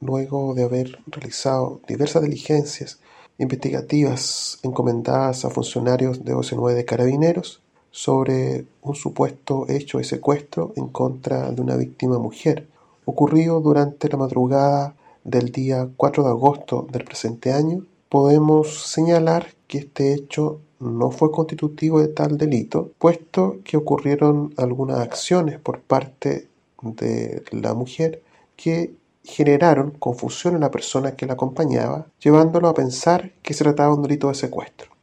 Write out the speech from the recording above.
luego de haber realizado diversas diligencias investigativas encomendadas a funcionarios de OC9 de Carabineros sobre un supuesto hecho de secuestro en contra de una víctima mujer, ocurrido durante la madrugada del día 4 de agosto del presente año, podemos señalar que este hecho no fue constitutivo de tal delito, puesto que ocurrieron algunas acciones por parte de la mujer que generaron confusión en la persona que la acompañaba, llevándolo a pensar que se trataba de un delito de secuestro.